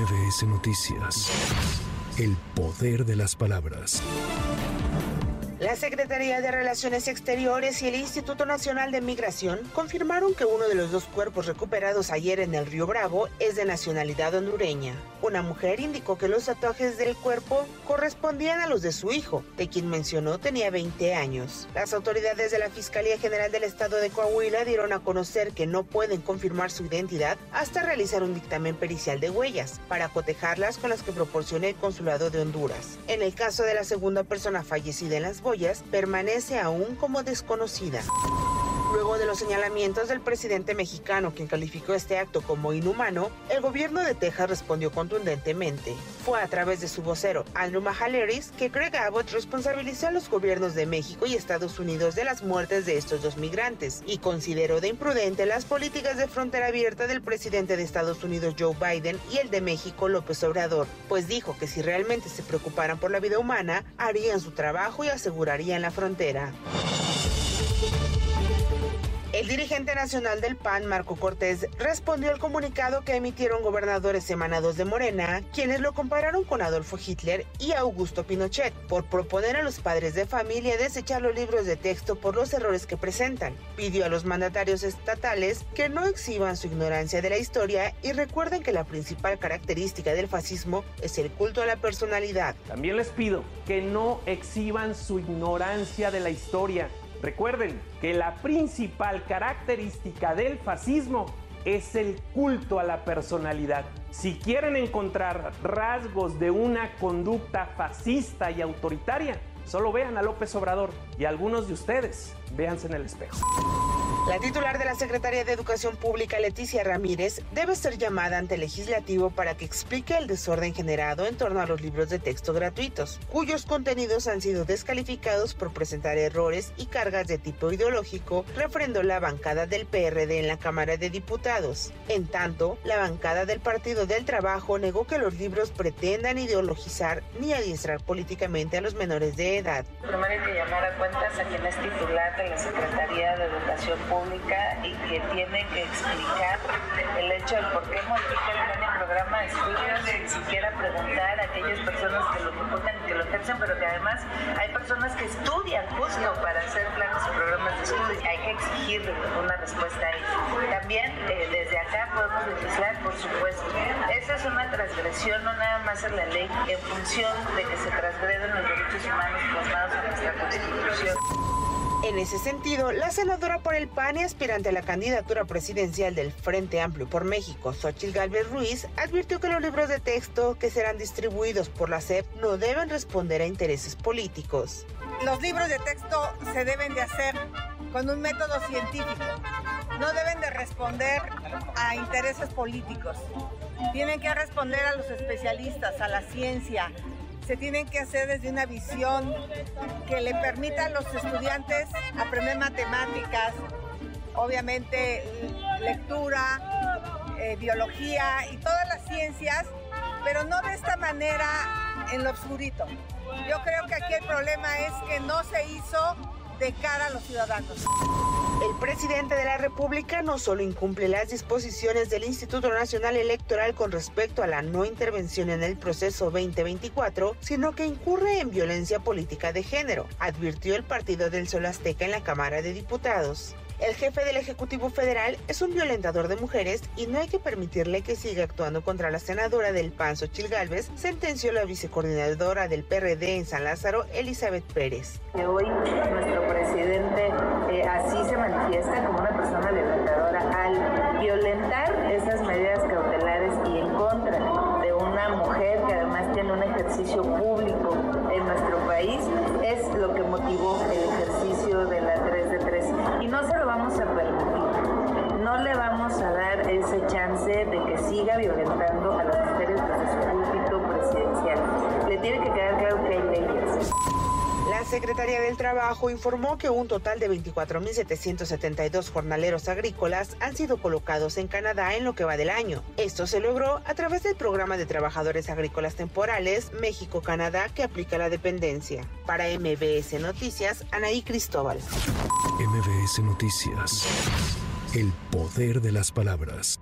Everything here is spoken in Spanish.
MBS Noticias. El poder de las palabras. La Secretaría de Relaciones Exteriores y el Instituto Nacional de Migración confirmaron que uno de los dos cuerpos recuperados ayer en el Río Bravo es de nacionalidad hondureña. Una mujer indicó que los tatuajes del cuerpo correspondían a los de su hijo, de quien mencionó tenía 20 años. Las autoridades de la Fiscalía General del Estado de Coahuila dieron a conocer que no pueden confirmar su identidad hasta realizar un dictamen pericial de huellas para cotejarlas con las que proporciona el Consulado de Honduras. En el caso de la segunda persona fallecida en las permanece aún como desconocida. Luego de los señalamientos del presidente mexicano, quien calificó este acto como inhumano, el gobierno de Texas respondió contundentemente. Fue a través de su vocero, Andrew Mahaleris, que Greg Abbott responsabilizó a los gobiernos de México y Estados Unidos de las muertes de estos dos migrantes y consideró de imprudente las políticas de frontera abierta del presidente de Estados Unidos Joe Biden y el de México López Obrador, pues dijo que si realmente se preocuparan por la vida humana, harían su trabajo y asegurarían la frontera. El dirigente nacional del PAN, Marco Cortés, respondió al comunicado que emitieron gobernadores emanados de Morena, quienes lo compararon con Adolfo Hitler y Augusto Pinochet, por proponer a los padres de familia desechar los libros de texto por los errores que presentan. Pidió a los mandatarios estatales que no exhiban su ignorancia de la historia y recuerden que la principal característica del fascismo es el culto a la personalidad. También les pido que no exhiban su ignorancia de la historia Recuerden que la principal característica del fascismo es el culto a la personalidad. Si quieren encontrar rasgos de una conducta fascista y autoritaria, solo vean a López Obrador y algunos de ustedes véanse en el espejo. La titular de la Secretaría de Educación Pública, Leticia Ramírez, debe ser llamada ante el legislativo para que explique el desorden generado en torno a los libros de texto gratuitos, cuyos contenidos han sido descalificados por presentar errores y cargas de tipo ideológico, refrendó la bancada del PRD en la Cámara de Diputados. En tanto, la bancada del Partido del Trabajo negó que los libros pretendan ideologizar ni adiestrar políticamente a los menores de edad. Primero hay que llamar a cuentas a quien es titular de la Secretaría de Educación pública y que tiene que explicar el hecho de por qué modifica el programa de estudios sin siquiera preguntar a aquellas personas que lo ejecutan y que lo ejercen, pero que además hay personas que estudian justo para hacer planes y programas de estudio. Hay que exigir una respuesta a eso. También eh, desde acá podemos legislar, por supuesto. Esa es una transgresión, no nada más en la ley, en función de que se transgreden los derechos humanos plasmados en nuestra Constitución. En ese sentido, la senadora por el PAN y aspirante a la candidatura presidencial del Frente Amplio por México, Xochitl Galvez Ruiz, advirtió que los libros de texto que serán distribuidos por la SEP no deben responder a intereses políticos. Los libros de texto se deben de hacer con un método científico. No deben de responder a intereses políticos. Tienen que responder a los especialistas, a la ciencia, se tienen que hacer desde una visión que le permita a los estudiantes aprender matemáticas, obviamente lectura, eh, biología y todas las ciencias, pero no de esta manera en lo oscurito. Yo creo que aquí el problema es que no se hizo de cara a los ciudadanos. El presidente de la República no solo incumple las disposiciones del Instituto Nacional Electoral con respecto a la no intervención en el proceso 2024, sino que incurre en violencia política de género, advirtió el Partido del Sol Azteca en la Cámara de Diputados. El jefe del Ejecutivo Federal es un violentador de mujeres y no hay que permitirle que siga actuando contra la senadora del PAN, Xochil Gálvez, sentenció la vicecoordinadora del PRD en San Lázaro, Elizabeth Pérez. Hoy nuestro presidente eh, así se manifiesta como una persona violentadora al violentar esas medidas tiene que quedar claro que hay leyes. La Secretaría del Trabajo informó que un total de 24.772 jornaleros agrícolas han sido colocados en Canadá en lo que va del año. Esto se logró a través del programa de trabajadores agrícolas temporales México-Canadá que aplica la dependencia. Para MBS Noticias, Anaí Cristóbal. MBS Noticias. El poder de las palabras.